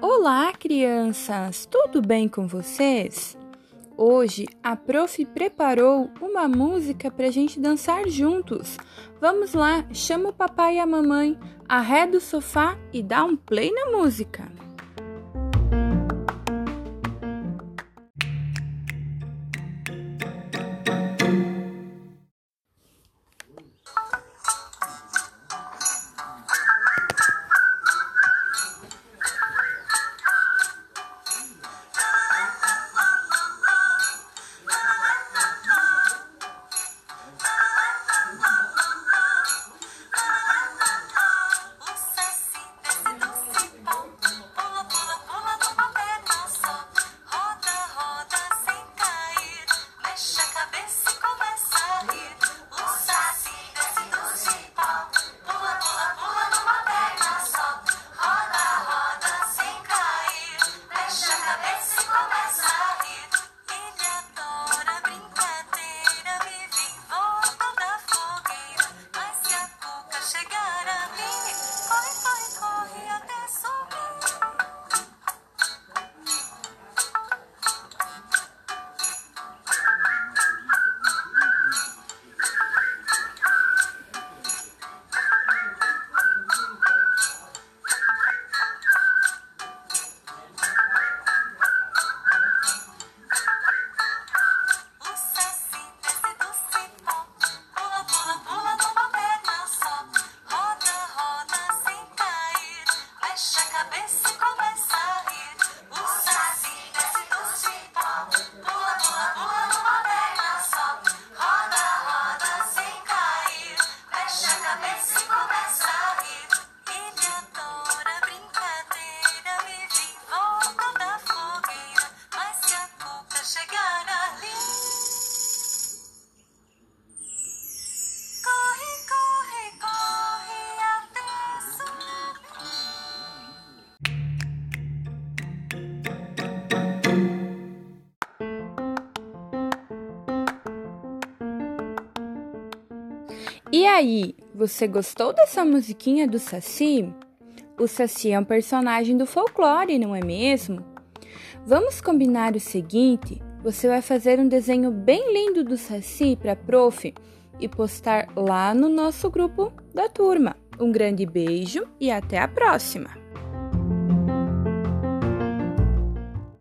Olá, crianças! Tudo bem com vocês? Hoje a prof preparou uma música para a gente dançar juntos. Vamos lá, chama o papai e a mamãe, arreda o sofá e dá um play na música. sé que E aí, você gostou dessa musiquinha do Saci? O Saci é um personagem do folclore, não é mesmo? Vamos combinar o seguinte: você vai fazer um desenho bem lindo do Saci para prof e postar lá no nosso grupo da turma. Um grande beijo e até a próxima!